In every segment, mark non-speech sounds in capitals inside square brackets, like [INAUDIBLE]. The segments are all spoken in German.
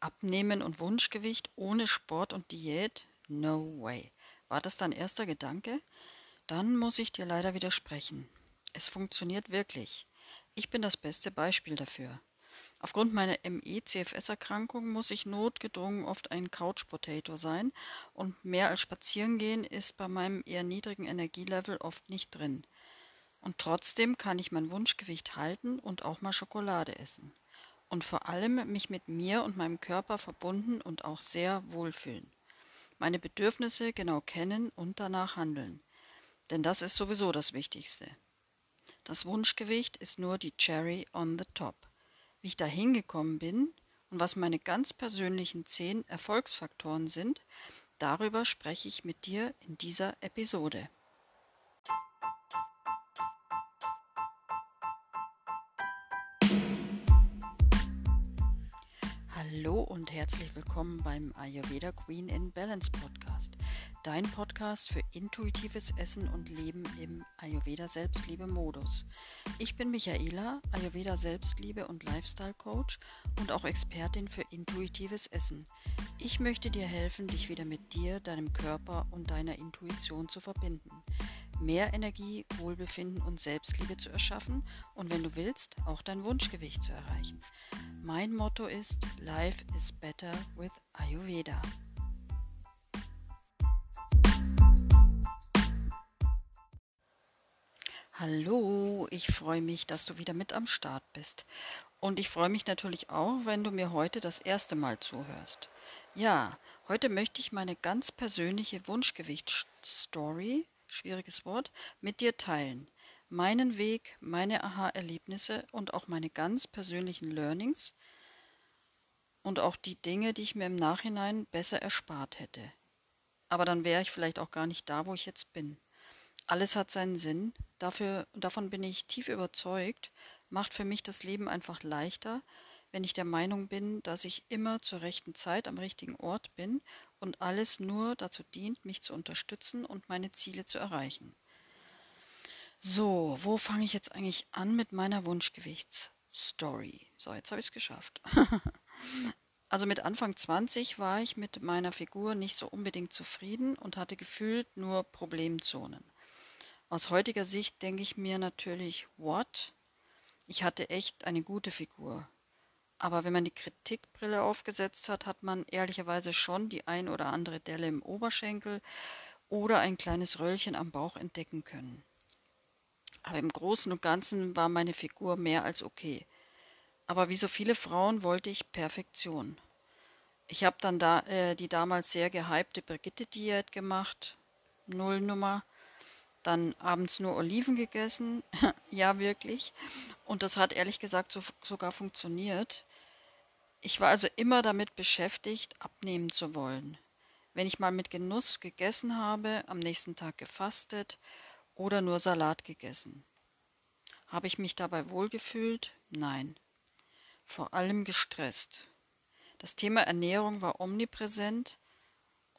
Abnehmen und Wunschgewicht ohne Sport und Diät? No way. War das dein erster Gedanke? Dann muss ich dir leider widersprechen. Es funktioniert wirklich. Ich bin das beste Beispiel dafür. Aufgrund meiner ME-CFS-Erkrankung muss ich notgedrungen oft ein Couch-Potato sein und mehr als spazieren gehen ist bei meinem eher niedrigen Energielevel oft nicht drin. Und trotzdem kann ich mein Wunschgewicht halten und auch mal Schokolade essen. Und vor allem mich mit mir und meinem Körper verbunden und auch sehr wohlfühlen. Meine Bedürfnisse genau kennen und danach handeln. Denn das ist sowieso das Wichtigste. Das Wunschgewicht ist nur die Cherry on the top. Wie ich da hingekommen bin und was meine ganz persönlichen zehn Erfolgsfaktoren sind, darüber spreche ich mit dir in dieser Episode. Hallo und herzlich willkommen beim Ayurveda Queen in Balance Podcast, dein Podcast für intuitives Essen und Leben im Ayurveda Selbstliebe Modus. Ich bin Michaela, Ayurveda Selbstliebe und Lifestyle Coach und auch Expertin für intuitives Essen. Ich möchte dir helfen, dich wieder mit dir, deinem Körper und deiner Intuition zu verbinden mehr Energie, Wohlbefinden und Selbstliebe zu erschaffen und wenn du willst, auch dein Wunschgewicht zu erreichen. Mein Motto ist Life is better with Ayurveda. Hallo, ich freue mich, dass du wieder mit am Start bist. Und ich freue mich natürlich auch, wenn du mir heute das erste Mal zuhörst. Ja, heute möchte ich meine ganz persönliche Wunschgewichtsstory schwieriges Wort, mit dir teilen. Meinen Weg, meine Aha-Erlebnisse und auch meine ganz persönlichen Learnings und auch die Dinge, die ich mir im Nachhinein besser erspart hätte. Aber dann wäre ich vielleicht auch gar nicht da, wo ich jetzt bin. Alles hat seinen Sinn, dafür, davon bin ich tief überzeugt, macht für mich das Leben einfach leichter, wenn ich der Meinung bin, dass ich immer zur rechten Zeit am richtigen Ort bin und alles nur dazu dient, mich zu unterstützen und meine Ziele zu erreichen. So, wo fange ich jetzt eigentlich an mit meiner Wunschgewichtsstory? So, jetzt habe ich es geschafft. [LAUGHS] also mit Anfang 20 war ich mit meiner Figur nicht so unbedingt zufrieden und hatte gefühlt nur Problemzonen. Aus heutiger Sicht denke ich mir natürlich, what? Ich hatte echt eine gute Figur. Aber wenn man die Kritikbrille aufgesetzt hat, hat man ehrlicherweise schon die ein oder andere Delle im Oberschenkel oder ein kleines Röllchen am Bauch entdecken können. Aber im Großen und Ganzen war meine Figur mehr als okay. Aber wie so viele Frauen wollte ich Perfektion. Ich habe dann da, äh, die damals sehr gehypte Brigitte-Diät gemacht, Nullnummer, dann abends nur Oliven gegessen, [LAUGHS] ja wirklich, und das hat ehrlich gesagt so, sogar funktioniert. Ich war also immer damit beschäftigt, abnehmen zu wollen. Wenn ich mal mit Genuss gegessen habe, am nächsten Tag gefastet oder nur Salat gegessen. Habe ich mich dabei wohlgefühlt? Nein. Vor allem gestresst. Das Thema Ernährung war omnipräsent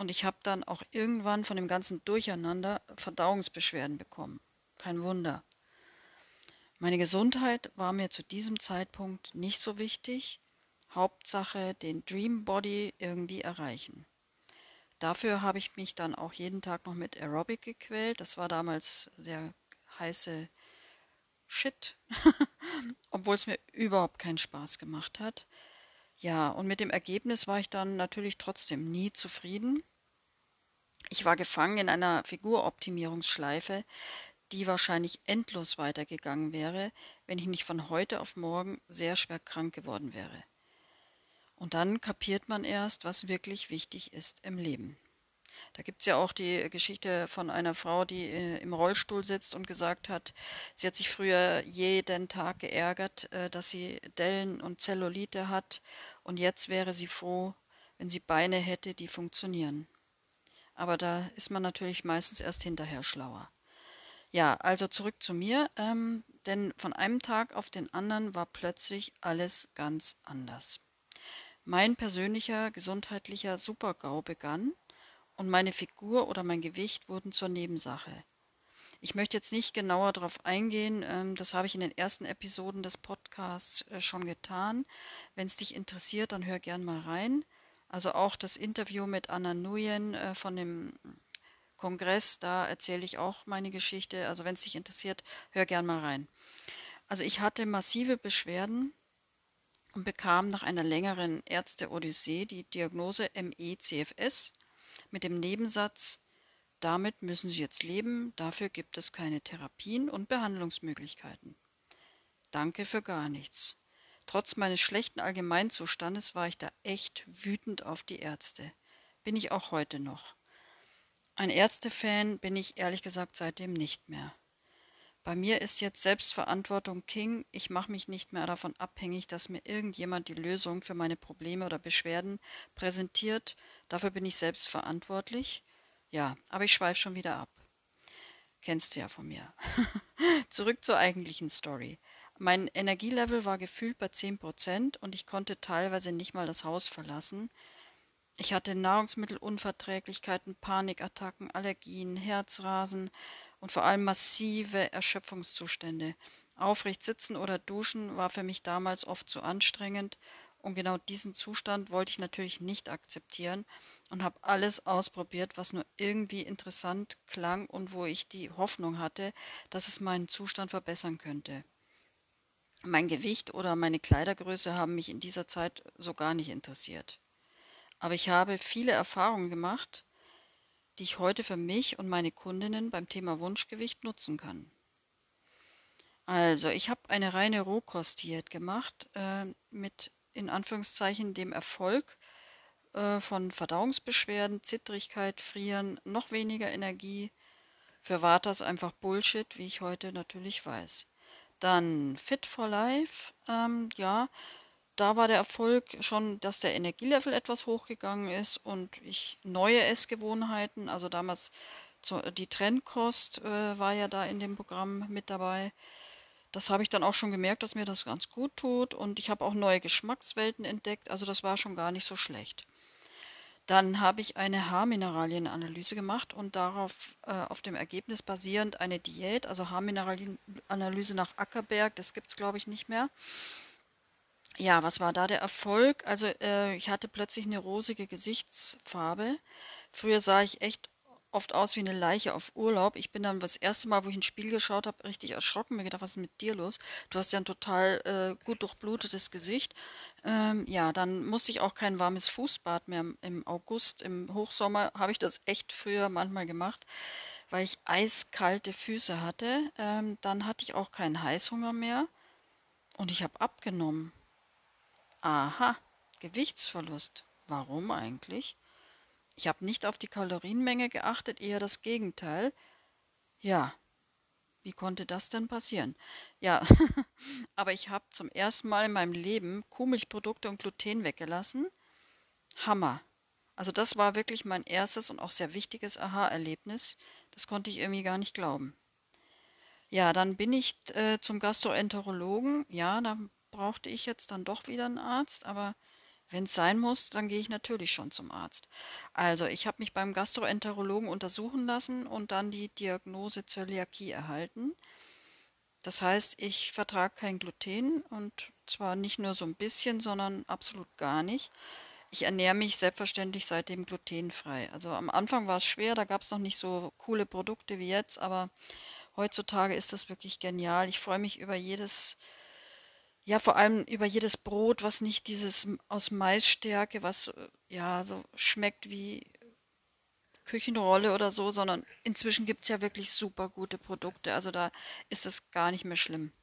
und ich habe dann auch irgendwann von dem ganzen Durcheinander Verdauungsbeschwerden bekommen. Kein Wunder. Meine Gesundheit war mir zu diesem Zeitpunkt nicht so wichtig Hauptsache den Dream Body irgendwie erreichen. Dafür habe ich mich dann auch jeden Tag noch mit Aerobic gequält. Das war damals der heiße Shit, [LAUGHS] obwohl es mir überhaupt keinen Spaß gemacht hat. Ja, und mit dem Ergebnis war ich dann natürlich trotzdem nie zufrieden. Ich war gefangen in einer Figuroptimierungsschleife, die wahrscheinlich endlos weitergegangen wäre, wenn ich nicht von heute auf morgen sehr schwer krank geworden wäre. Und dann kapiert man erst, was wirklich wichtig ist im Leben. Da gibt es ja auch die Geschichte von einer Frau, die äh, im Rollstuhl sitzt und gesagt hat, sie hat sich früher jeden Tag geärgert, äh, dass sie Dellen und Zellulite hat und jetzt wäre sie froh, wenn sie Beine hätte, die funktionieren. Aber da ist man natürlich meistens erst hinterher schlauer. Ja, also zurück zu mir, ähm, denn von einem Tag auf den anderen war plötzlich alles ganz anders. Mein persönlicher gesundheitlicher Supergau begann und meine Figur oder mein Gewicht wurden zur Nebensache. Ich möchte jetzt nicht genauer darauf eingehen, ähm, das habe ich in den ersten Episoden des Podcasts äh, schon getan. Wenn es dich interessiert, dann hör gern mal rein. Also auch das Interview mit Anna Nguyen äh, von dem Kongress, da erzähle ich auch meine Geschichte. Also wenn es dich interessiert, hör gern mal rein. Also ich hatte massive Beschwerden und bekam nach einer längeren Ärzte-Odyssee die Diagnose ME-CFS mit dem Nebensatz, damit müssen Sie jetzt leben, dafür gibt es keine Therapien und Behandlungsmöglichkeiten. Danke für gar nichts. Trotz meines schlechten Allgemeinzustandes war ich da echt wütend auf die Ärzte. Bin ich auch heute noch. Ein Ärztefan bin ich ehrlich gesagt seitdem nicht mehr. Bei mir ist jetzt Selbstverantwortung King. Ich mache mich nicht mehr davon abhängig, dass mir irgendjemand die Lösung für meine Probleme oder Beschwerden präsentiert. Dafür bin ich selbst verantwortlich. Ja, aber ich schweife schon wieder ab. Kennst du ja von mir. [LAUGHS] Zurück zur eigentlichen Story. Mein Energielevel war gefühlt bei 10% und ich konnte teilweise nicht mal das Haus verlassen. Ich hatte Nahrungsmittelunverträglichkeiten, Panikattacken, Allergien, Herzrasen und vor allem massive Erschöpfungszustände. Aufrecht sitzen oder duschen war für mich damals oft zu anstrengend und genau diesen Zustand wollte ich natürlich nicht akzeptieren und habe alles ausprobiert, was nur irgendwie interessant klang und wo ich die Hoffnung hatte, dass es meinen Zustand verbessern könnte. Mein Gewicht oder meine Kleidergröße haben mich in dieser Zeit so gar nicht interessiert. Aber ich habe viele Erfahrungen gemacht, die ich heute für mich und meine Kundinnen beim Thema Wunschgewicht nutzen kann. Also, ich habe eine reine Rohkostdiät gemacht äh, mit in Anführungszeichen dem Erfolg äh, von Verdauungsbeschwerden, Zittrigkeit, Frieren, noch weniger Energie. Für Vatas einfach Bullshit, wie ich heute natürlich weiß. Dann Fit for Life, ähm, ja, da war der Erfolg schon, dass der Energielevel etwas hochgegangen ist und ich neue Essgewohnheiten, also damals die Trendkost äh, war ja da in dem Programm mit dabei. Das habe ich dann auch schon gemerkt, dass mir das ganz gut tut und ich habe auch neue Geschmackswelten entdeckt, also das war schon gar nicht so schlecht. Dann habe ich eine Haarmineralienanalyse gemacht und darauf äh, auf dem Ergebnis basierend eine Diät, also Haarmineralienanalyse nach Ackerberg, das gibt es glaube ich nicht mehr. Ja, was war da der Erfolg? Also äh, ich hatte plötzlich eine rosige Gesichtsfarbe. Früher sah ich echt oft aus wie eine Leiche auf Urlaub. Ich bin dann das erste Mal, wo ich ins Spiel geschaut habe, richtig erschrocken. Mir gedacht, was ist mit dir los? Du hast ja ein total äh, gut durchblutetes Gesicht. Ähm, ja, dann musste ich auch kein warmes Fußbad mehr im August. Im Hochsommer habe ich das echt früher manchmal gemacht, weil ich eiskalte Füße hatte. Ähm, dann hatte ich auch keinen Heißhunger mehr und ich habe abgenommen. Aha, Gewichtsverlust. Warum eigentlich? Ich habe nicht auf die Kalorienmenge geachtet, eher das Gegenteil. Ja, wie konnte das denn passieren? Ja, [LAUGHS] aber ich habe zum ersten Mal in meinem Leben Kuhmilchprodukte und Gluten weggelassen. Hammer. Also das war wirklich mein erstes und auch sehr wichtiges Aha-Erlebnis. Das konnte ich irgendwie gar nicht glauben. Ja, dann bin ich äh, zum Gastroenterologen. Ja, da brauchte ich jetzt dann doch wieder einen Arzt, aber wenn es sein muss, dann gehe ich natürlich schon zum Arzt. Also, ich habe mich beim Gastroenterologen untersuchen lassen und dann die Diagnose Zöliakie erhalten. Das heißt, ich vertrage kein Gluten und zwar nicht nur so ein bisschen, sondern absolut gar nicht. Ich ernähre mich selbstverständlich seitdem glutenfrei. Also am Anfang war es schwer, da gab es noch nicht so coole Produkte wie jetzt, aber heutzutage ist das wirklich genial. Ich freue mich über jedes ja, vor allem über jedes Brot, was nicht dieses aus Maisstärke, was äh, ja so schmeckt wie Küchenrolle oder so, sondern inzwischen gibt es ja wirklich super gute Produkte. Also da ist es gar nicht mehr schlimm.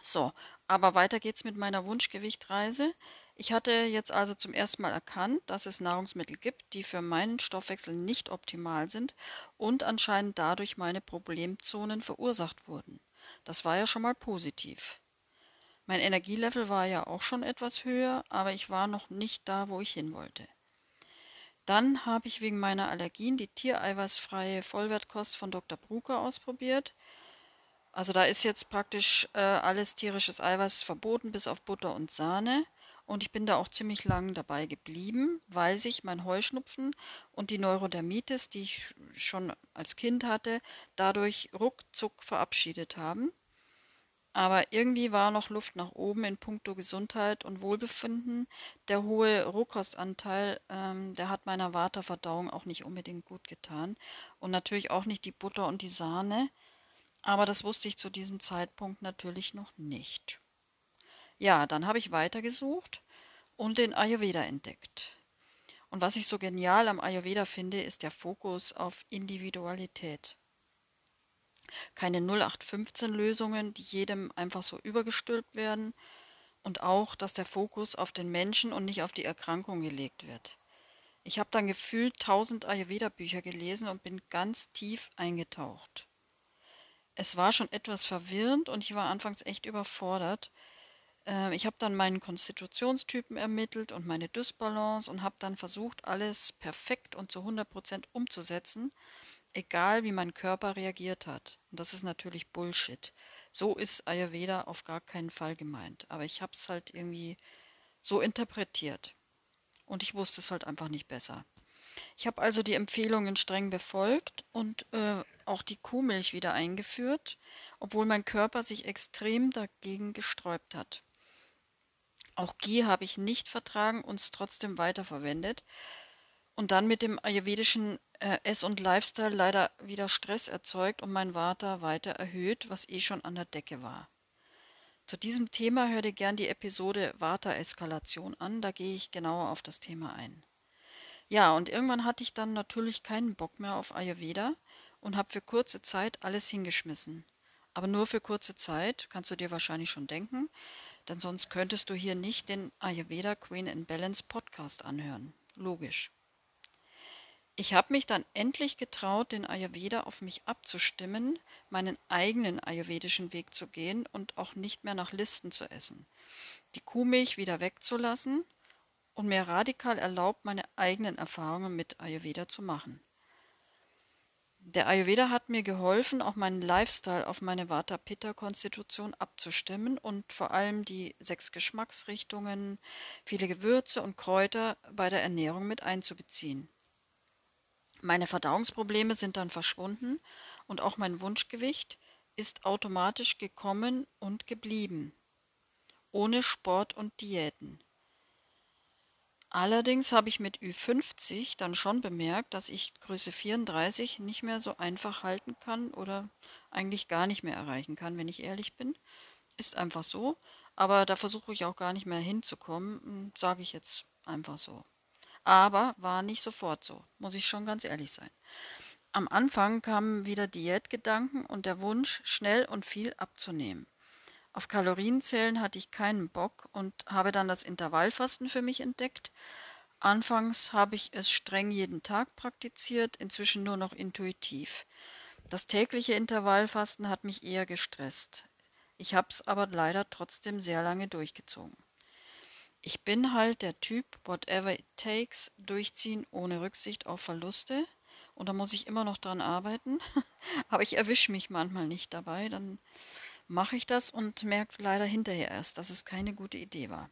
So, aber weiter geht's mit meiner Wunschgewichtreise. Ich hatte jetzt also zum ersten Mal erkannt, dass es Nahrungsmittel gibt, die für meinen Stoffwechsel nicht optimal sind und anscheinend dadurch meine Problemzonen verursacht wurden. Das war ja schon mal positiv. Mein Energielevel war ja auch schon etwas höher, aber ich war noch nicht da, wo ich hin wollte. Dann habe ich wegen meiner Allergien die tiereiweißfreie Vollwertkost von Dr. Brucker ausprobiert. Also da ist jetzt praktisch äh, alles tierisches Eiweiß verboten, bis auf Butter und Sahne. und ich bin da auch ziemlich lang dabei geblieben, weil sich mein Heuschnupfen und die Neurodermitis, die ich schon als Kind hatte, dadurch ruckzuck verabschiedet haben. Aber irgendwie war noch Luft nach oben in puncto Gesundheit und Wohlbefinden. Der hohe Rohkostanteil, ähm, der hat meiner Waterverdauung auch nicht unbedingt gut getan. Und natürlich auch nicht die Butter und die Sahne. Aber das wusste ich zu diesem Zeitpunkt natürlich noch nicht. Ja, dann habe ich weitergesucht und den Ayurveda entdeckt. Und was ich so genial am Ayurveda finde, ist der Fokus auf Individualität keine 0815-Lösungen, die jedem einfach so übergestülpt werden und auch, dass der Fokus auf den Menschen und nicht auf die Erkrankung gelegt wird. Ich habe dann gefühlt tausend Ayurveda-Bücher gelesen und bin ganz tief eingetaucht. Es war schon etwas verwirrend und ich war anfangs echt überfordert. Äh, ich habe dann meinen Konstitutionstypen ermittelt und meine Dysbalance und habe dann versucht, alles perfekt und zu 100 Prozent umzusetzen egal wie mein Körper reagiert hat. Und das ist natürlich Bullshit. So ist Ayurveda auf gar keinen Fall gemeint. Aber ich habe es halt irgendwie so interpretiert. Und ich wusste es halt einfach nicht besser. Ich habe also die Empfehlungen streng befolgt und äh, auch die Kuhmilch wieder eingeführt, obwohl mein Körper sich extrem dagegen gesträubt hat. Auch Ghee habe ich nicht vertragen und es trotzdem weiterverwendet, und dann mit dem ayurvedischen äh, Ess- und Lifestyle leider wieder Stress erzeugt und mein Vata weiter erhöht, was eh schon an der Decke war. Zu diesem Thema hör dir gern die Episode Vata-Eskalation an, da gehe ich genauer auf das Thema ein. Ja, und irgendwann hatte ich dann natürlich keinen Bock mehr auf Ayurveda und habe für kurze Zeit alles hingeschmissen. Aber nur für kurze Zeit, kannst du dir wahrscheinlich schon denken, denn sonst könntest du hier nicht den Ayurveda Queen in Balance Podcast anhören. Logisch. Ich habe mich dann endlich getraut, den Ayurveda auf mich abzustimmen, meinen eigenen ayurvedischen Weg zu gehen und auch nicht mehr nach Listen zu essen, die Kuhmilch wieder wegzulassen und mir radikal erlaubt, meine eigenen Erfahrungen mit Ayurveda zu machen. Der Ayurveda hat mir geholfen, auch meinen Lifestyle auf meine Vata-Pitta-Konstitution abzustimmen und vor allem die sechs Geschmacksrichtungen, viele Gewürze und Kräuter bei der Ernährung mit einzubeziehen. Meine Verdauungsprobleme sind dann verschwunden und auch mein Wunschgewicht ist automatisch gekommen und geblieben, ohne Sport und Diäten. Allerdings habe ich mit Ü50 dann schon bemerkt, dass ich Größe 34 nicht mehr so einfach halten kann oder eigentlich gar nicht mehr erreichen kann, wenn ich ehrlich bin. Ist einfach so, aber da versuche ich auch gar nicht mehr hinzukommen, sage ich jetzt einfach so. Aber war nicht sofort so, muss ich schon ganz ehrlich sein. Am Anfang kamen wieder Diätgedanken und der Wunsch, schnell und viel abzunehmen. Auf Kalorienzählen hatte ich keinen Bock und habe dann das Intervallfasten für mich entdeckt. Anfangs habe ich es streng jeden Tag praktiziert, inzwischen nur noch intuitiv. Das tägliche Intervallfasten hat mich eher gestresst. Ich habe es aber leider trotzdem sehr lange durchgezogen. Ich bin halt der Typ whatever it takes, durchziehen ohne Rücksicht auf Verluste. Und da muss ich immer noch dran arbeiten. [LAUGHS] Aber ich erwische mich manchmal nicht dabei. Dann mache ich das und merke leider hinterher erst, dass es keine gute Idee war.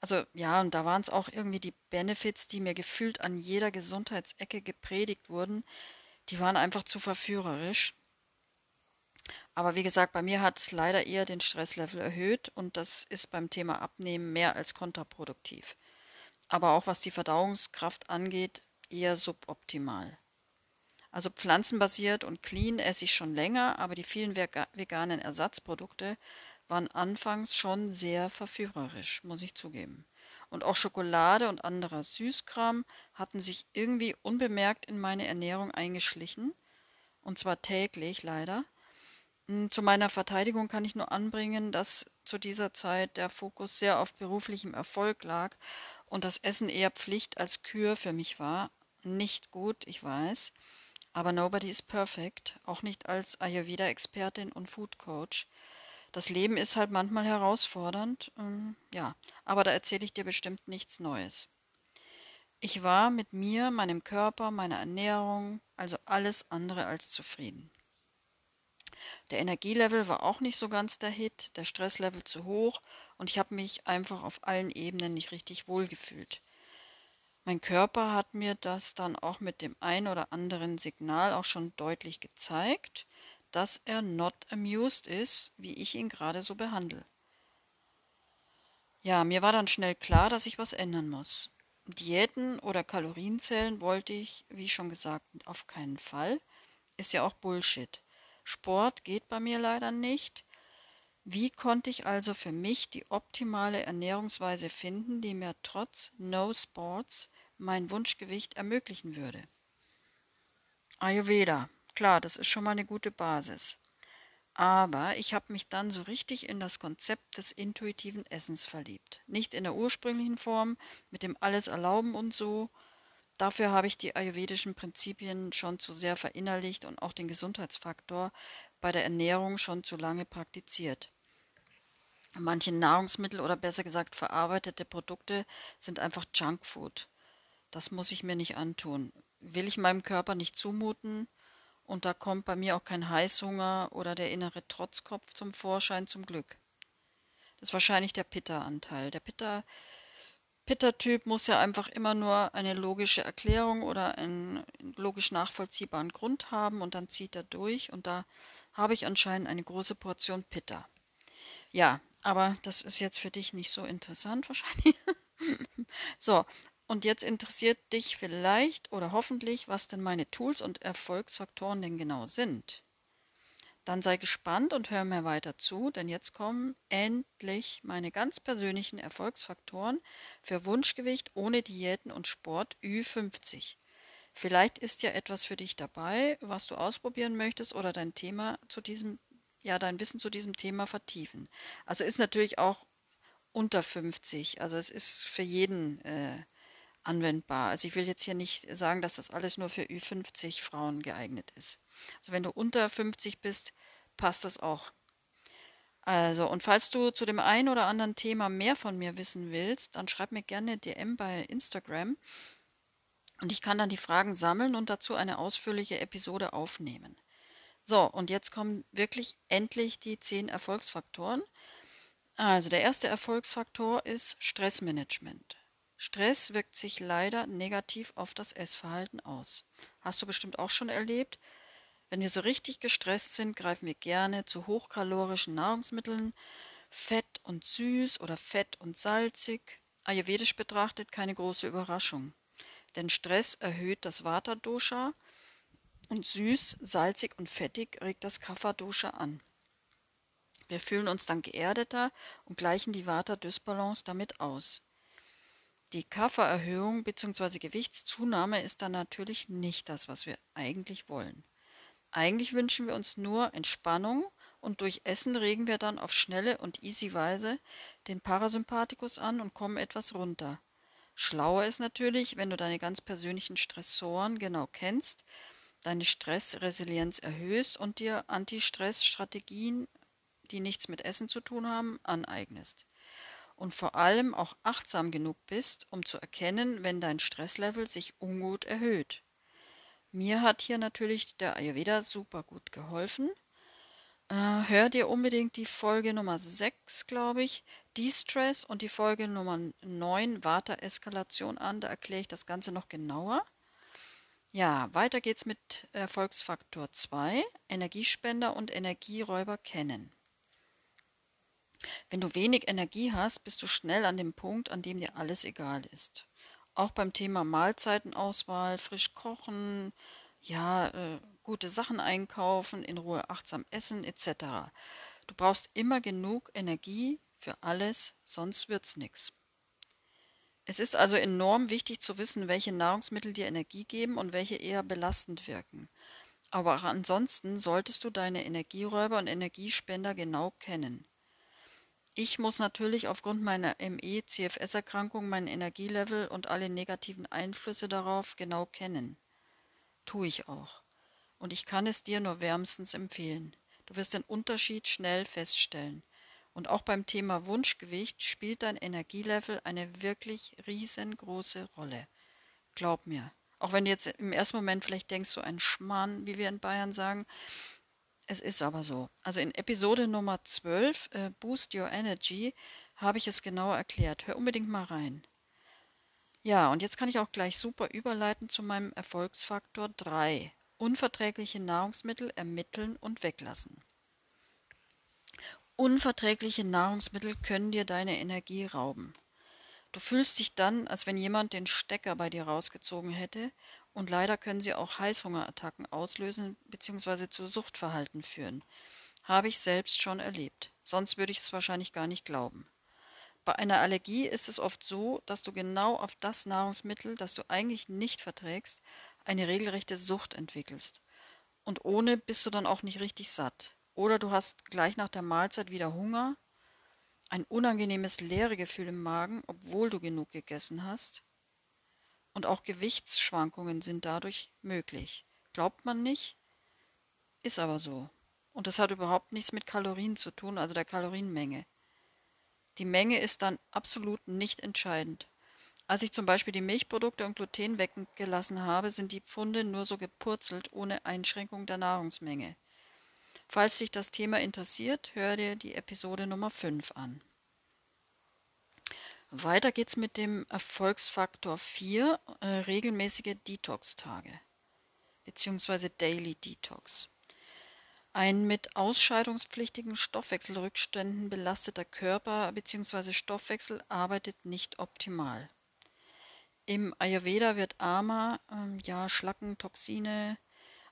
Also ja, und da waren es auch irgendwie die Benefits, die mir gefühlt an jeder Gesundheitsecke gepredigt wurden, die waren einfach zu verführerisch. Aber wie gesagt, bei mir hat es leider eher den Stresslevel erhöht und das ist beim Thema Abnehmen mehr als kontraproduktiv. Aber auch was die Verdauungskraft angeht, eher suboptimal. Also pflanzenbasiert und clean esse ich schon länger, aber die vielen veganen Ersatzprodukte waren anfangs schon sehr verführerisch, muss ich zugeben. Und auch Schokolade und anderer Süßkram hatten sich irgendwie unbemerkt in meine Ernährung eingeschlichen, und zwar täglich leider, zu meiner Verteidigung kann ich nur anbringen, dass zu dieser Zeit der Fokus sehr auf beruflichem Erfolg lag und das Essen eher Pflicht als Kür für mich war. Nicht gut, ich weiß, aber nobody is perfect, auch nicht als Ayurveda-Expertin und Food Coach. Das Leben ist halt manchmal herausfordernd, ähm, ja, aber da erzähle ich dir bestimmt nichts Neues. Ich war mit mir, meinem Körper, meiner Ernährung, also alles andere als zufrieden. Der Energielevel war auch nicht so ganz der Hit, der Stresslevel zu hoch und ich habe mich einfach auf allen Ebenen nicht richtig wohlgefühlt. Mein Körper hat mir das dann auch mit dem ein oder anderen Signal auch schon deutlich gezeigt, dass er not amused ist, wie ich ihn gerade so behandle. Ja, mir war dann schnell klar, dass ich was ändern muss. Diäten oder Kalorienzellen wollte ich, wie schon gesagt, auf keinen Fall. Ist ja auch Bullshit. Sport geht bei mir leider nicht. Wie konnte ich also für mich die optimale Ernährungsweise finden, die mir trotz No Sports mein Wunschgewicht ermöglichen würde? Ayurveda, klar, das ist schon mal eine gute Basis. Aber ich habe mich dann so richtig in das Konzept des intuitiven Essens verliebt. Nicht in der ursprünglichen Form, mit dem alles erlauben und so, Dafür habe ich die ayurvedischen Prinzipien schon zu sehr verinnerlicht und auch den Gesundheitsfaktor bei der Ernährung schon zu lange praktiziert. Manche Nahrungsmittel oder besser gesagt verarbeitete Produkte sind einfach Junkfood. Das muss ich mir nicht antun. Will ich meinem Körper nicht zumuten und da kommt bei mir auch kein Heißhunger oder der innere Trotzkopf zum Vorschein zum Glück. Das ist wahrscheinlich der Pitta-Anteil. Der Pitta Pitta-Typ muss ja einfach immer nur eine logische Erklärung oder einen logisch nachvollziehbaren Grund haben und dann zieht er durch und da habe ich anscheinend eine große Portion Pitta. Ja, aber das ist jetzt für dich nicht so interessant wahrscheinlich. [LAUGHS] so, und jetzt interessiert dich vielleicht oder hoffentlich, was denn meine Tools und Erfolgsfaktoren denn genau sind. Dann sei gespannt und hör mir weiter zu, denn jetzt kommen endlich meine ganz persönlichen Erfolgsfaktoren für Wunschgewicht ohne Diäten und Sport Ü50. Vielleicht ist ja etwas für dich dabei, was du ausprobieren möchtest oder dein Thema zu diesem, ja, dein Wissen zu diesem Thema vertiefen. Also ist natürlich auch unter 50. Also es ist für jeden äh, anwendbar. Also ich will jetzt hier nicht sagen, dass das alles nur für Ü50 Frauen geeignet ist. Also wenn du unter 50 bist, passt das auch. Also, und falls du zu dem einen oder anderen Thema mehr von mir wissen willst, dann schreib mir gerne DM bei Instagram und ich kann dann die Fragen sammeln und dazu eine ausführliche Episode aufnehmen. So, und jetzt kommen wirklich endlich die zehn Erfolgsfaktoren. Also der erste Erfolgsfaktor ist Stressmanagement. Stress wirkt sich leider negativ auf das Essverhalten aus. Hast du bestimmt auch schon erlebt. Wenn wir so richtig gestresst sind, greifen wir gerne zu hochkalorischen Nahrungsmitteln, fett und süß oder fett und salzig. Ayurvedisch betrachtet keine große Überraschung. Denn Stress erhöht das Vata-Dosha und süß, salzig und fettig regt das Kapha-Dosha an. Wir fühlen uns dann geerdeter und gleichen die Vata-Dysbalance damit aus. Die Kaffererhöhung bzw. Gewichtszunahme ist dann natürlich nicht das, was wir eigentlich wollen. Eigentlich wünschen wir uns nur Entspannung und durch Essen regen wir dann auf schnelle und easy Weise den Parasympathikus an und kommen etwas runter. Schlauer ist natürlich, wenn du deine ganz persönlichen Stressoren genau kennst, deine Stressresilienz erhöhst und dir Anti-Stress-Strategien, die nichts mit Essen zu tun haben, aneignest und vor allem auch achtsam genug bist, um zu erkennen, wenn dein Stresslevel sich ungut erhöht. Mir hat hier natürlich der Ayurveda super gut geholfen. Äh, hör dir unbedingt die Folge Nummer 6, glaube ich, De-Stress und die Folge Nummer 9, Vata-Eskalation an. Da erkläre ich das Ganze noch genauer. Ja, weiter geht's mit Erfolgsfaktor 2, Energiespender und Energieräuber kennen. Wenn du wenig Energie hast, bist du schnell an dem Punkt, an dem dir alles egal ist. Auch beim Thema Mahlzeitenauswahl, frisch kochen, ja, äh, gute Sachen einkaufen, in Ruhe achtsam essen etc. Du brauchst immer genug Energie für alles, sonst wird's nichts. Es ist also enorm wichtig zu wissen, welche Nahrungsmittel dir Energie geben und welche eher belastend wirken. Aber auch ansonsten solltest du deine Energieräuber und Energiespender genau kennen. Ich muss natürlich aufgrund meiner ME-CFS-Erkrankung mein Energielevel und alle negativen Einflüsse darauf genau kennen. Tue ich auch. Und ich kann es dir nur wärmstens empfehlen. Du wirst den Unterschied schnell feststellen. Und auch beim Thema Wunschgewicht spielt dein Energielevel eine wirklich riesengroße Rolle. Glaub mir. Auch wenn du jetzt im ersten Moment vielleicht denkst, so ein Schmarrn, wie wir in Bayern sagen, Es ist aber so. Also in Episode Nummer 12, äh, Boost Your Energy, habe ich es genauer erklärt. Hör unbedingt mal rein. Ja, und jetzt kann ich auch gleich super überleiten zu meinem Erfolgsfaktor 3. Unverträgliche Nahrungsmittel ermitteln und weglassen. Unverträgliche Nahrungsmittel können dir deine Energie rauben. Du fühlst dich dann, als wenn jemand den Stecker bei dir rausgezogen hätte, und leider können sie auch Heißhungerattacken auslösen bzw. zu Suchtverhalten führen. Habe ich selbst schon erlebt. Sonst würde ich es wahrscheinlich gar nicht glauben. Bei einer Allergie ist es oft so, dass du genau auf das Nahrungsmittel, das du eigentlich nicht verträgst, eine regelrechte Sucht entwickelst. Und ohne bist du dann auch nicht richtig satt. Oder du hast gleich nach der Mahlzeit wieder Hunger ein unangenehmes Leeregefühl im Magen, obwohl du genug gegessen hast. Und auch Gewichtsschwankungen sind dadurch möglich. Glaubt man nicht, ist aber so. Und das hat überhaupt nichts mit Kalorien zu tun, also der Kalorienmenge. Die Menge ist dann absolut nicht entscheidend. Als ich zum Beispiel die Milchprodukte und Gluten weggelassen habe, sind die Pfunde nur so gepurzelt, ohne Einschränkung der Nahrungsmenge. Falls dich das Thema interessiert, hör dir die Episode Nummer 5 an. Weiter geht's mit dem Erfolgsfaktor 4, äh, regelmäßige Detox-Tage bzw. Daily Detox. Ein mit ausscheidungspflichtigen Stoffwechselrückständen belasteter Körper bzw. Stoffwechsel arbeitet nicht optimal. Im Ayurveda wird Ama, äh, ja Schlacken, Toxine,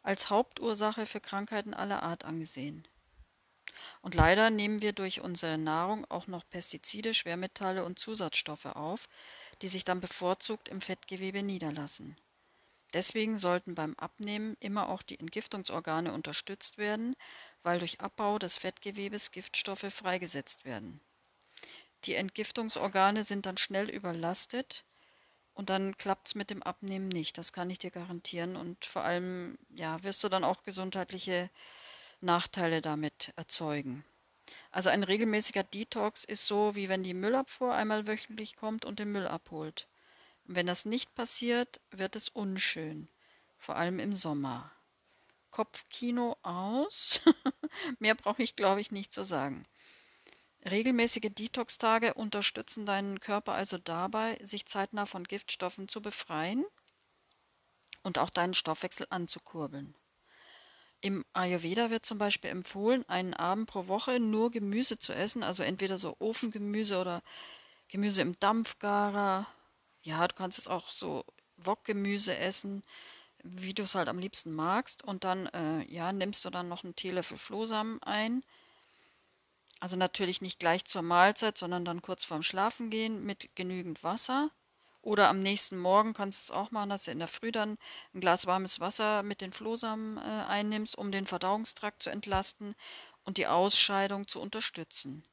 als Hauptursache für Krankheiten aller Art angesehen. Und leider nehmen wir durch unsere Nahrung auch noch Pestizide, Schwermetalle und Zusatzstoffe auf, die sich dann bevorzugt im Fettgewebe niederlassen. Deswegen sollten beim Abnehmen immer auch die Entgiftungsorgane unterstützt werden, weil durch Abbau des Fettgewebes Giftstoffe freigesetzt werden. Die Entgiftungsorgane sind dann schnell überlastet, und dann klappt es mit dem Abnehmen nicht. Das kann ich dir garantieren. Und vor allem, ja, wirst du dann auch gesundheitliche Nachteile damit erzeugen. Also ein regelmäßiger Detox ist so, wie wenn die Müllabfuhr einmal wöchentlich kommt und den Müll abholt. Und wenn das nicht passiert, wird es unschön. Vor allem im Sommer. Kopfkino aus. [LAUGHS] Mehr brauche ich, glaube ich, nicht zu sagen. Regelmäßige Detox-Tage unterstützen deinen Körper also dabei, sich zeitnah von Giftstoffen zu befreien und auch deinen Stoffwechsel anzukurbeln. Im Ayurveda wird zum Beispiel empfohlen, einen Abend pro Woche nur Gemüse zu essen, also entweder so Ofengemüse oder Gemüse im Dampfgarer. Ja, du kannst es auch so Wokgemüse essen, wie du es halt am liebsten magst. Und dann, äh, ja, nimmst du dann noch einen Teelöffel Flohsamen ein also natürlich nicht gleich zur Mahlzeit, sondern dann kurz vorm Schlafengehen mit genügend Wasser. Oder am nächsten Morgen kannst du es auch machen, dass du in der Früh dann ein Glas warmes Wasser mit den Flohsamen äh, einnimmst, um den Verdauungstrakt zu entlasten und die Ausscheidung zu unterstützen.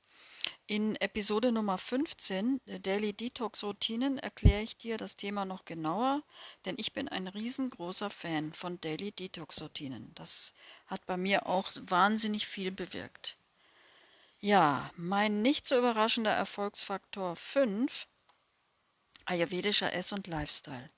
In Episode Nummer 15, äh, Daily Detox Routinen, erkläre ich dir das Thema noch genauer, denn ich bin ein riesengroßer Fan von Daily Detox Routinen. Das hat bei mir auch wahnsinnig viel bewirkt. Ja, mein nicht so überraschender Erfolgsfaktor 5, ayurvedischer Ess- und Lifestyle.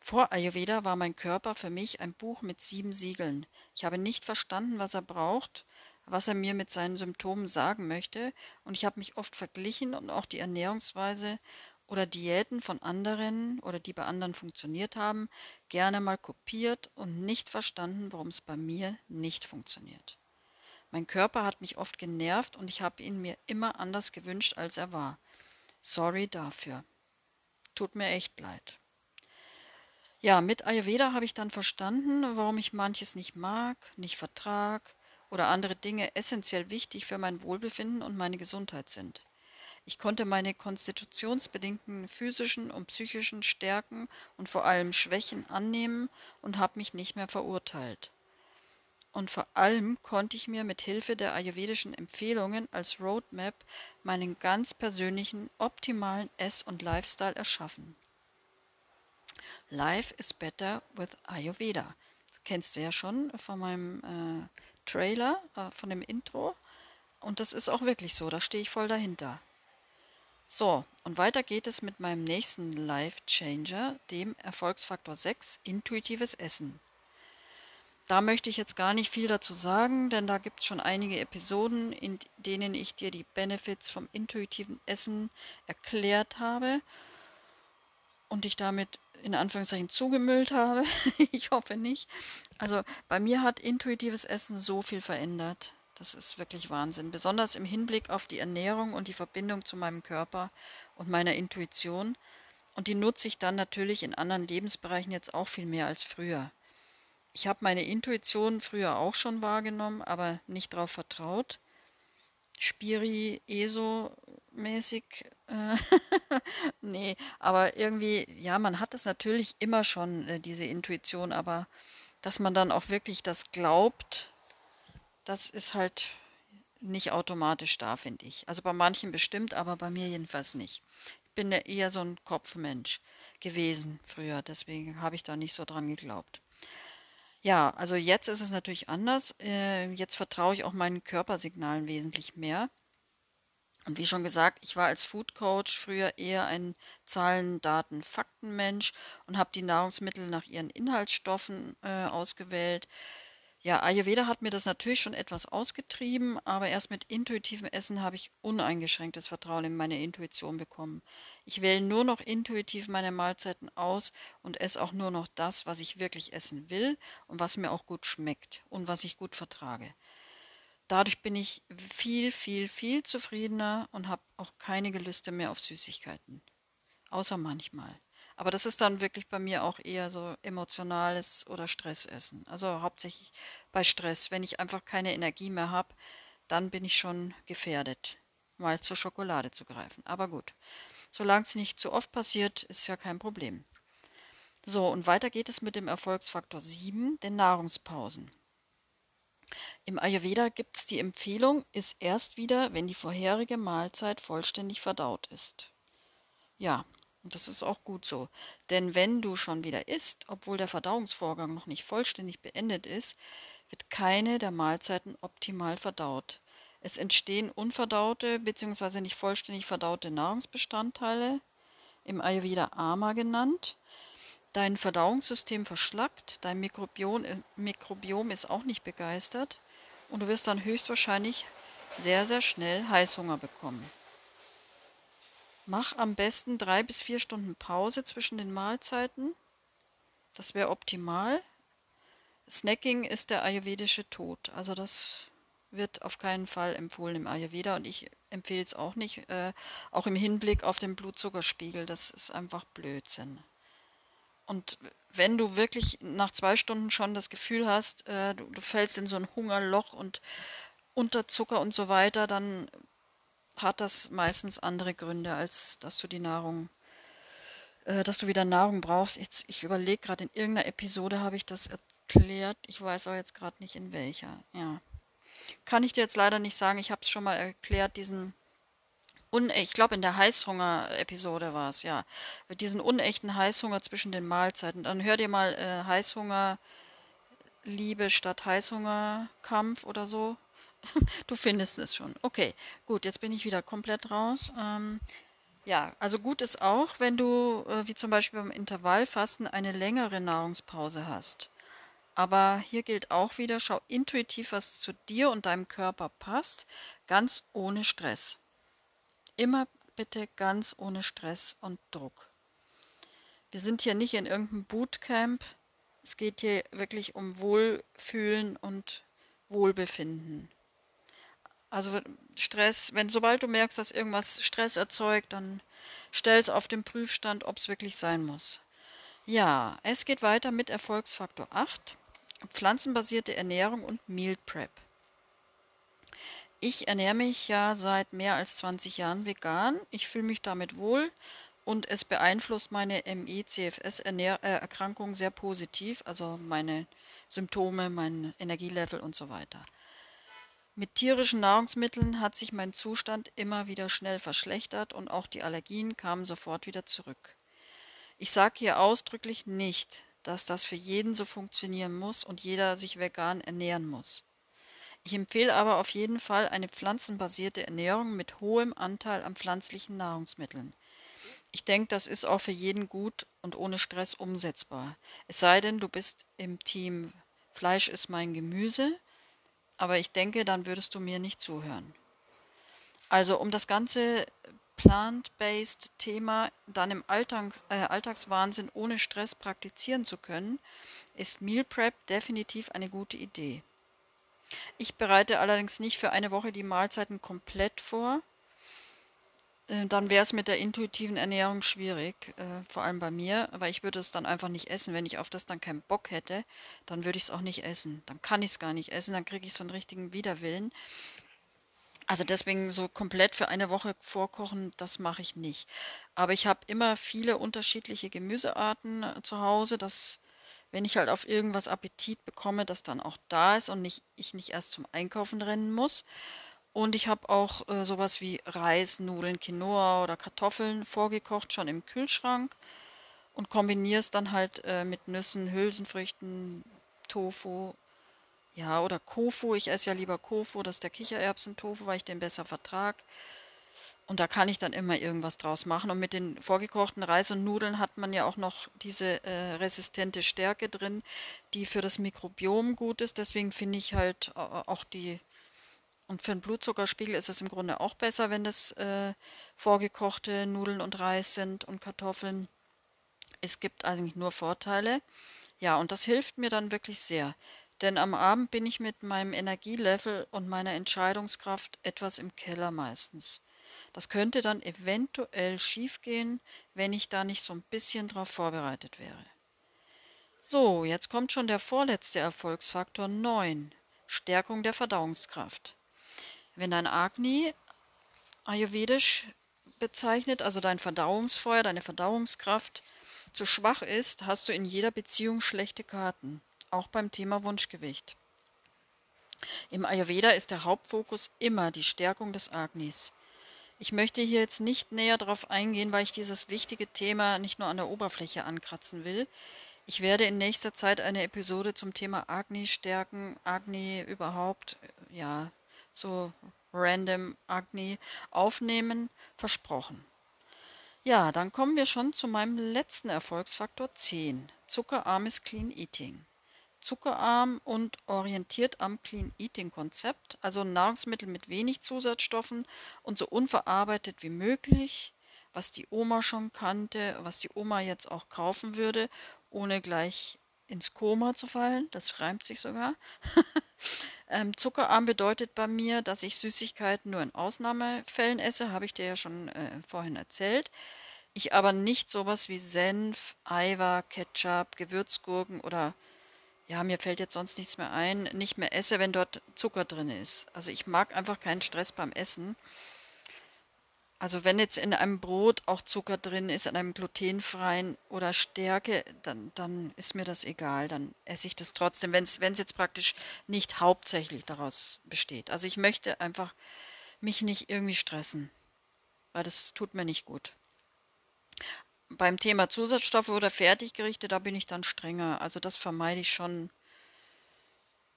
Vor Ayurveda war mein Körper für mich ein Buch mit sieben Siegeln. Ich habe nicht verstanden, was er braucht, was er mir mit seinen Symptomen sagen möchte, und ich habe mich oft verglichen und auch die Ernährungsweise oder Diäten von anderen oder die bei anderen funktioniert haben, gerne mal kopiert und nicht verstanden, warum es bei mir nicht funktioniert. Mein Körper hat mich oft genervt und ich habe ihn mir immer anders gewünscht, als er war. Sorry dafür. Tut mir echt leid. Ja, mit Ayurveda habe ich dann verstanden, warum ich manches nicht mag, nicht vertrag oder andere Dinge essentiell wichtig für mein Wohlbefinden und meine Gesundheit sind. Ich konnte meine konstitutionsbedingten physischen und psychischen Stärken und vor allem Schwächen annehmen und habe mich nicht mehr verurteilt. Und vor allem konnte ich mir mit Hilfe der ayurvedischen Empfehlungen als Roadmap meinen ganz persönlichen, optimalen Ess- und Lifestyle erschaffen. Life is better with Ayurveda. Das kennst du ja schon von meinem äh, Trailer, äh, von dem Intro. Und das ist auch wirklich so, da stehe ich voll dahinter. So, und weiter geht es mit meinem nächsten Life Changer, dem Erfolgsfaktor 6, intuitives Essen. Da möchte ich jetzt gar nicht viel dazu sagen, denn da gibt es schon einige Episoden, in denen ich dir die Benefits vom intuitiven Essen erklärt habe und dich damit in Anführungszeichen zugemüllt habe. [LAUGHS] ich hoffe nicht. Also bei mir hat intuitives Essen so viel verändert. Das ist wirklich Wahnsinn. Besonders im Hinblick auf die Ernährung und die Verbindung zu meinem Körper und meiner Intuition. Und die nutze ich dann natürlich in anderen Lebensbereichen jetzt auch viel mehr als früher. Ich habe meine Intuition früher auch schon wahrgenommen, aber nicht darauf vertraut. Spiri, ESO-mäßig. Äh, [LAUGHS] nee, aber irgendwie, ja, man hat es natürlich immer schon, äh, diese Intuition, aber dass man dann auch wirklich das glaubt, das ist halt nicht automatisch da, finde ich. Also bei manchen bestimmt, aber bei mir jedenfalls nicht. Ich bin eher so ein Kopfmensch gewesen früher, deswegen habe ich da nicht so dran geglaubt. Ja, also jetzt ist es natürlich anders. Äh, jetzt vertraue ich auch meinen Körpersignalen wesentlich mehr. Und wie schon gesagt, ich war als Food Coach früher eher ein Zahlen, Daten, Faktenmensch und habe die Nahrungsmittel nach ihren Inhaltsstoffen äh, ausgewählt. Ja, Ayurveda hat mir das natürlich schon etwas ausgetrieben, aber erst mit intuitivem Essen habe ich uneingeschränktes Vertrauen in meine Intuition bekommen. Ich wähle nur noch intuitiv meine Mahlzeiten aus und esse auch nur noch das, was ich wirklich essen will und was mir auch gut schmeckt und was ich gut vertrage. Dadurch bin ich viel, viel, viel zufriedener und habe auch keine Gelüste mehr auf Süßigkeiten. Außer manchmal. Aber das ist dann wirklich bei mir auch eher so emotionales oder Stressessen. Also hauptsächlich bei Stress. Wenn ich einfach keine Energie mehr habe, dann bin ich schon gefährdet, mal zur Schokolade zu greifen. Aber gut, solange es nicht zu oft passiert, ist ja kein Problem. So, und weiter geht es mit dem Erfolgsfaktor 7, den Nahrungspausen. Im Ayurveda gibt es die Empfehlung, iss erst wieder, wenn die vorherige Mahlzeit vollständig verdaut ist. Ja, und das ist auch gut so. Denn wenn du schon wieder isst, obwohl der Verdauungsvorgang noch nicht vollständig beendet ist, wird keine der Mahlzeiten optimal verdaut. Es entstehen unverdaute bzw. nicht vollständig verdaute Nahrungsbestandteile, im Ayurveda Ama genannt. Dein Verdauungssystem verschlackt, dein Mikrobiom, äh, Mikrobiom ist auch nicht begeistert und du wirst dann höchstwahrscheinlich sehr, sehr schnell Heißhunger bekommen. Mach am besten drei bis vier Stunden Pause zwischen den Mahlzeiten. Das wäre optimal. Snacking ist der ayurvedische Tod. Also das wird auf keinen Fall empfohlen im Ayurveda und ich empfehle es auch nicht, äh, auch im Hinblick auf den Blutzuckerspiegel. Das ist einfach Blödsinn. Und wenn du wirklich nach zwei Stunden schon das Gefühl hast, äh, du, du fällst in so ein Hungerloch und Unterzucker und so weiter, dann hat das meistens andere Gründe, als dass du die Nahrung, äh, dass du wieder Nahrung brauchst. Jetzt, ich überlege gerade, in irgendeiner Episode habe ich das erklärt. Ich weiß auch jetzt gerade nicht in welcher. Ja. Kann ich dir jetzt leider nicht sagen. Ich habe es schon mal erklärt, diesen ich glaube in der Heißhunger-Episode war es, ja. Diesen unechten Heißhunger zwischen den Mahlzeiten. Dann hör dir mal äh, Heißhunger Liebe statt Heißhunger Kampf oder so [LAUGHS] du findest es schon. Okay, gut, jetzt bin ich wieder komplett raus. Ähm, ja, also gut ist auch, wenn du, äh, wie zum Beispiel beim Intervallfasten, eine längere Nahrungspause hast. Aber hier gilt auch wieder, schau intuitiv, was zu dir und deinem Körper passt, ganz ohne Stress. Immer bitte ganz ohne Stress und Druck. Wir sind hier nicht in irgendeinem Bootcamp. Es geht hier wirklich um Wohlfühlen und Wohlbefinden. Also Stress, wenn sobald du merkst, dass irgendwas Stress erzeugt, dann stell es auf den Prüfstand, ob es wirklich sein muss. Ja, es geht weiter mit Erfolgsfaktor 8, pflanzenbasierte Ernährung und Meal Prep. Ich ernähre mich ja seit mehr als 20 Jahren vegan. Ich fühle mich damit wohl und es beeinflusst meine ME-CFS-Erkrankung sehr positiv, also meine Symptome, mein Energielevel und so weiter. Mit tierischen Nahrungsmitteln hat sich mein Zustand immer wieder schnell verschlechtert und auch die Allergien kamen sofort wieder zurück. Ich sage hier ausdrücklich nicht, dass das für jeden so funktionieren muss und jeder sich vegan ernähren muss. Ich empfehle aber auf jeden Fall eine pflanzenbasierte Ernährung mit hohem Anteil an pflanzlichen Nahrungsmitteln. Ich denke, das ist auch für jeden gut und ohne Stress umsetzbar. Es sei denn, du bist im Team Fleisch ist mein Gemüse, aber ich denke, dann würdest du mir nicht zuhören. Also um das ganze plant-based Thema dann im Alltags, äh, Alltagswahnsinn ohne Stress praktizieren zu können, ist Meal Prep definitiv eine gute Idee. Ich bereite allerdings nicht für eine Woche die Mahlzeiten komplett vor. Äh, dann wäre es mit der intuitiven Ernährung schwierig, äh, vor allem bei mir, weil ich würde es dann einfach nicht essen. Wenn ich auf das dann keinen Bock hätte, dann würde ich es auch nicht essen. Dann kann ich es gar nicht essen, dann kriege ich so einen richtigen Widerwillen. Also deswegen so komplett für eine Woche vorkochen, das mache ich nicht. Aber ich habe immer viele unterschiedliche Gemüsearten äh, zu Hause, dass wenn ich halt auf irgendwas Appetit bekomme, das dann auch da ist und nicht, ich nicht erst zum Einkaufen rennen muss. Und ich habe auch äh, sowas wie Reis, Nudeln, Quinoa oder Kartoffeln vorgekocht, schon im Kühlschrank und kombiniere es dann halt äh, mit Nüssen, Hülsenfrüchten, Tofu, ja, oder Kofu. Ich esse ja lieber Kofu, das ist der Kichererbsen-Tofu, weil ich den besser vertrag. Und da kann ich dann immer irgendwas draus machen. Und mit den vorgekochten Reis und Nudeln hat man ja auch noch diese äh, resistente Stärke drin, die für das Mikrobiom gut ist. Deswegen finde ich halt auch die, und für den Blutzuckerspiegel ist es im Grunde auch besser, wenn das äh, vorgekochte Nudeln und Reis sind und Kartoffeln. Es gibt eigentlich nur Vorteile. Ja, und das hilft mir dann wirklich sehr. Denn am Abend bin ich mit meinem Energielevel und meiner Entscheidungskraft etwas im Keller meistens. Das könnte dann eventuell schiefgehen, wenn ich da nicht so ein bisschen drauf vorbereitet wäre. So, jetzt kommt schon der vorletzte Erfolgsfaktor 9, Stärkung der Verdauungskraft. Wenn dein Agni ayurvedisch bezeichnet, also dein Verdauungsfeuer, deine Verdauungskraft zu schwach ist, hast du in jeder Beziehung schlechte Karten, auch beim Thema Wunschgewicht. Im Ayurveda ist der Hauptfokus immer die Stärkung des Agnis. Ich möchte hier jetzt nicht näher darauf eingehen, weil ich dieses wichtige Thema nicht nur an der Oberfläche ankratzen will. Ich werde in nächster Zeit eine Episode zum Thema Agni stärken, Agni überhaupt, ja, so random Agni aufnehmen, versprochen. Ja, dann kommen wir schon zu meinem letzten Erfolgsfaktor 10, zuckerarmes Clean Eating zuckerarm und orientiert am Clean Eating Konzept, also Nahrungsmittel mit wenig Zusatzstoffen und so unverarbeitet wie möglich, was die Oma schon kannte, was die Oma jetzt auch kaufen würde, ohne gleich ins Koma zu fallen. Das reimt sich sogar. [LAUGHS] ähm, zuckerarm bedeutet bei mir, dass ich Süßigkeiten nur in Ausnahmefällen esse, habe ich dir ja schon äh, vorhin erzählt. Ich aber nicht sowas wie Senf, Eiweiß, Ketchup, Gewürzgurken oder ja, mir fällt jetzt sonst nichts mehr ein, nicht mehr esse, wenn dort Zucker drin ist. Also ich mag einfach keinen Stress beim Essen. Also wenn jetzt in einem Brot auch Zucker drin ist, in einem glutenfreien oder Stärke, dann, dann ist mir das egal. Dann esse ich das trotzdem, wenn es jetzt praktisch nicht hauptsächlich daraus besteht. Also ich möchte einfach mich nicht irgendwie stressen, weil das tut mir nicht gut beim Thema Zusatzstoffe oder Fertiggerichte, da bin ich dann strenger. Also das vermeide ich schon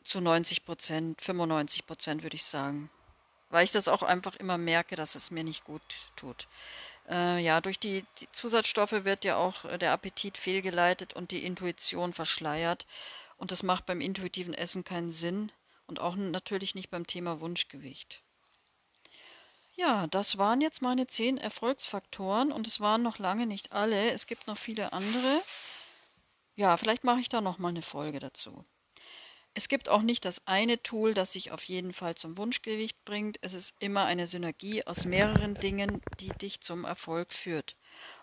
zu 90 Prozent, 95 Prozent würde ich sagen. Weil ich das auch einfach immer merke, dass es mir nicht gut tut. Äh, ja, durch die, die, Zusatzstoffe wird ja auch der Appetit fehlgeleitet und die Intuition verschleiert. Und das macht beim intuitiven Essen keinen Sinn und auch natürlich nicht beim Thema Wunschgewicht. Ja, das waren jetzt meine zehn Erfolgsfaktoren und es waren noch lange nicht alle. Es gibt noch viele andere. Ja, vielleicht mache ich da noch mal eine Folge dazu. Es gibt auch nicht das eine Tool, das sich auf jeden Fall zum Wunschgewicht bringt. Es ist immer eine Synergie aus mehreren Dingen, die dich zum Erfolg führt.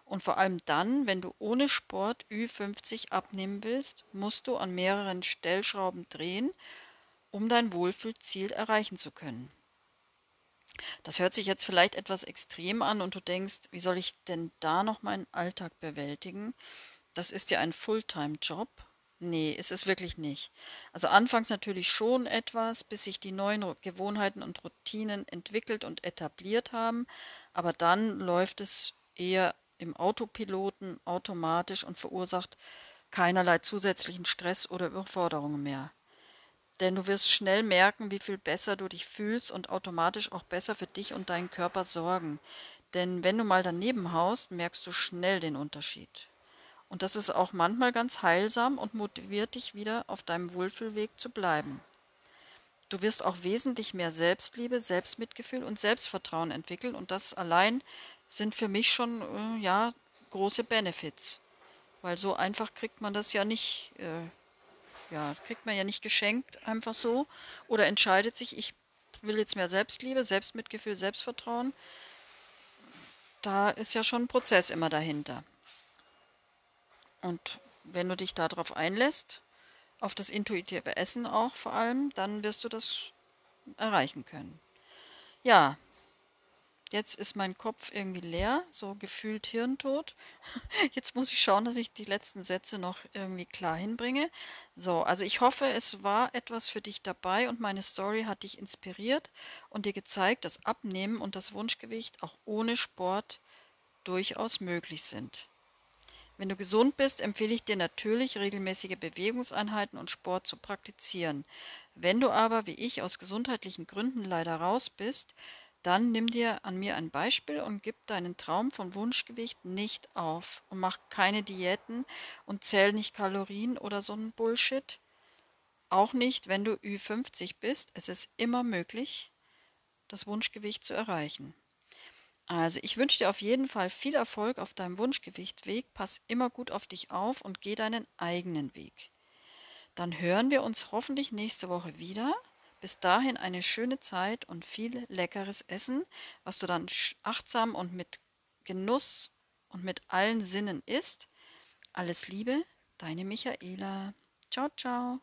Und vor allem dann, wenn du ohne Sport Ü50 abnehmen willst, musst du an mehreren Stellschrauben drehen, um dein Wohlfühlziel erreichen zu können. Das hört sich jetzt vielleicht etwas extrem an und du denkst, wie soll ich denn da noch meinen Alltag bewältigen? Das ist ja ein Fulltime-Job. Nee, ist es wirklich nicht. Also anfangs natürlich schon etwas, bis sich die neuen Gewohnheiten und Routinen entwickelt und etabliert haben, aber dann läuft es eher im Autopiloten automatisch und verursacht keinerlei zusätzlichen Stress oder Überforderungen mehr denn du wirst schnell merken, wie viel besser du dich fühlst und automatisch auch besser für dich und deinen Körper sorgen. Denn wenn du mal daneben haust, merkst du schnell den Unterschied. Und das ist auch manchmal ganz heilsam und motiviert dich wieder auf deinem Wohlfühlweg zu bleiben. Du wirst auch wesentlich mehr Selbstliebe, Selbstmitgefühl und Selbstvertrauen entwickeln und das allein sind für mich schon äh, ja große Benefits, weil so einfach kriegt man das ja nicht äh, ja, kriegt man ja nicht geschenkt einfach so oder entscheidet sich, ich will jetzt mehr Selbstliebe, Selbstmitgefühl, Selbstvertrauen. Da ist ja schon ein Prozess immer dahinter. Und wenn du dich darauf einlässt, auf das intuitive Essen auch vor allem, dann wirst du das erreichen können. Ja, Jetzt ist mein Kopf irgendwie leer, so gefühlt hirntot. [LAUGHS] Jetzt muss ich schauen, dass ich die letzten Sätze noch irgendwie klar hinbringe. So, also ich hoffe, es war etwas für dich dabei und meine Story hat dich inspiriert und dir gezeigt, dass Abnehmen und das Wunschgewicht auch ohne Sport durchaus möglich sind. Wenn du gesund bist, empfehle ich dir natürlich, regelmäßige Bewegungseinheiten und Sport zu praktizieren. Wenn du aber, wie ich, aus gesundheitlichen Gründen leider raus bist, dann nimm dir an mir ein Beispiel und gib deinen Traum von Wunschgewicht nicht auf und mach keine Diäten und zähl nicht Kalorien oder so ein Bullshit. Auch nicht, wenn du Ü50 bist. Es ist immer möglich, das Wunschgewicht zu erreichen. Also ich wünsche dir auf jeden Fall viel Erfolg auf deinem Wunschgewichtsweg. Pass immer gut auf dich auf und geh deinen eigenen Weg. Dann hören wir uns hoffentlich nächste Woche wieder. Bis dahin eine schöne Zeit und viel leckeres Essen, was du dann achtsam und mit Genuss und mit allen Sinnen isst. Alles Liebe, deine Michaela. Ciao, ciao.